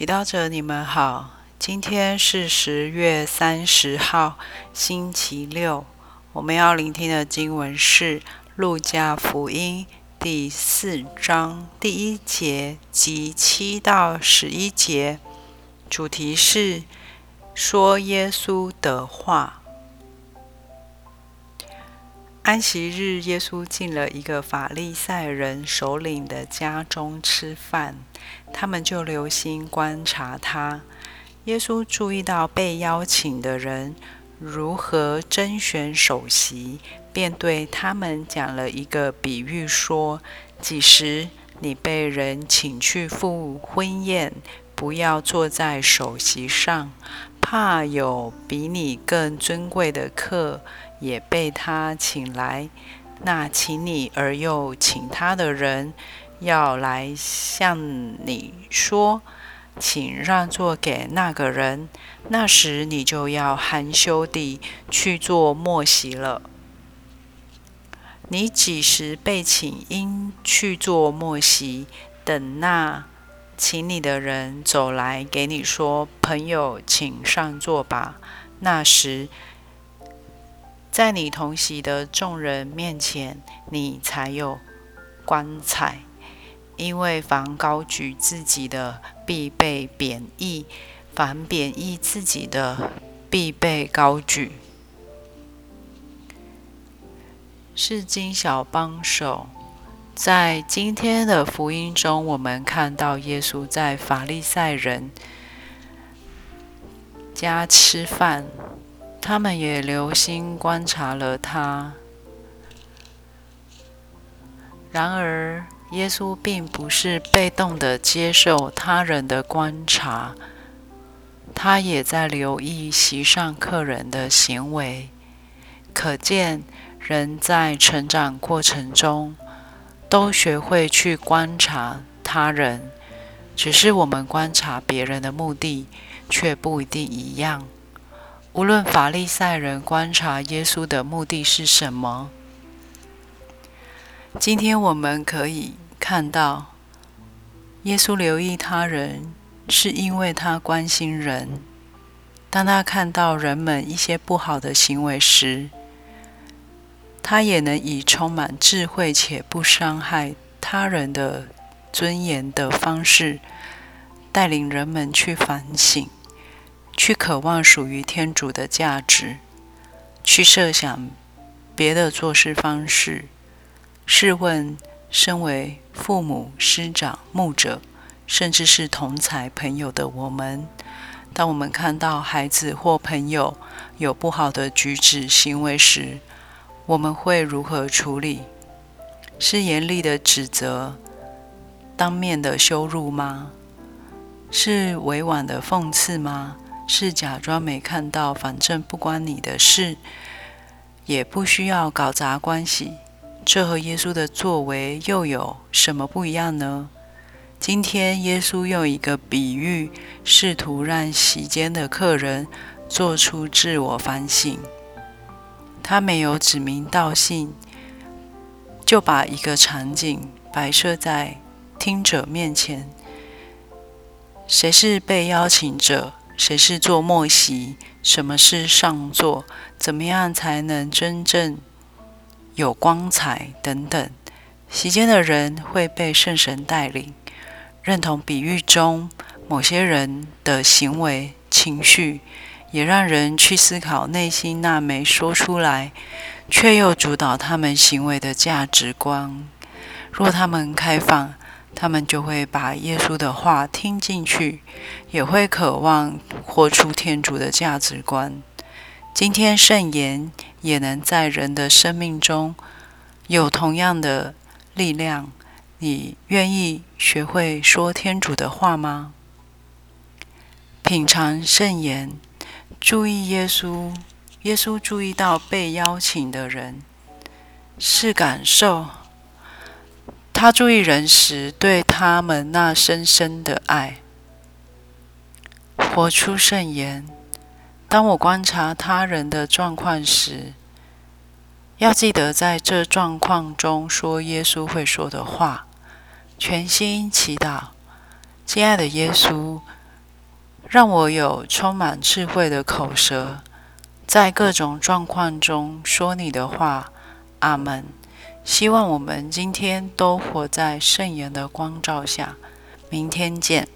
祈祷者，你们好。今天是十月三十号，星期六。我们要聆听的经文是《路加福音》第四章第一节及七到十一节，主题是说耶稣的话。安息日，耶稣进了一个法利赛人首领的家中吃饭，他们就留心观察他。耶稣注意到被邀请的人如何甄选首席，便对他们讲了一个比喻，说：“几时你被人请去赴婚宴，不要坐在首席上，怕有比你更尊贵的客。”也被他请来，那请你而又请他的人，要来向你说，请让座给那个人。那时你就要含羞地去做莫席了。你几时被请，应去做莫席，等那请你的人走来，给你说：“朋友，请上座吧。”那时。在你同席的众人面前，你才有光彩。因为凡高举自己的，必被贬义；凡贬义自己的，必被高举。是金小帮手，在今天的福音中，我们看到耶稣在法利赛人家吃饭。他们也留心观察了他。然而，耶稣并不是被动的接受他人的观察，他也在留意席上客人的行为。可见，人在成长过程中都学会去观察他人，只是我们观察别人的目的却不一定一样。无论法利赛人观察耶稣的目的是什么，今天我们可以看到，耶稣留意他人，是因为他关心人。当他看到人们一些不好的行为时，他也能以充满智慧且不伤害他人的尊严的方式，带领人们去反省。去渴望属于天主的价值，去设想别的做事方式。试问，身为父母、师长、牧者，甚至是同才朋友的我们，当我们看到孩子或朋友有不好的举止行为时，我们会如何处理？是严厉的指责、当面的羞辱吗？是委婉的讽刺吗？是假装没看到，反正不关你的事，也不需要搞砸关系。这和耶稣的作为又有什么不一样呢？今天耶稣用一个比喻，试图让席间的客人做出自我反省。他没有指名道姓，就把一个场景摆设在听者面前：谁是被邀请者？谁是坐末席？什么是上座？怎么样才能真正有光彩？等等，席间的人会被圣神带领，认同比喻中某些人的行为、情绪，也让人去思考内心那没说出来，却又主导他们行为的价值观。若他们开放。他们就会把耶稣的话听进去，也会渴望活出天主的价值观。今天圣言也能在人的生命中有同样的力量。你愿意学会说天主的话吗？品尝圣言，注意耶稣。耶稣注意到被邀请的人是感受。他注意人时，对他们那深深的爱，活出圣言。当我观察他人的状况时，要记得在这状况中说耶稣会说的话，全心祈祷。亲爱的耶稣，让我有充满智慧的口舌，在各种状况中说你的话。阿门。希望我们今天都活在圣言的光照下。明天见。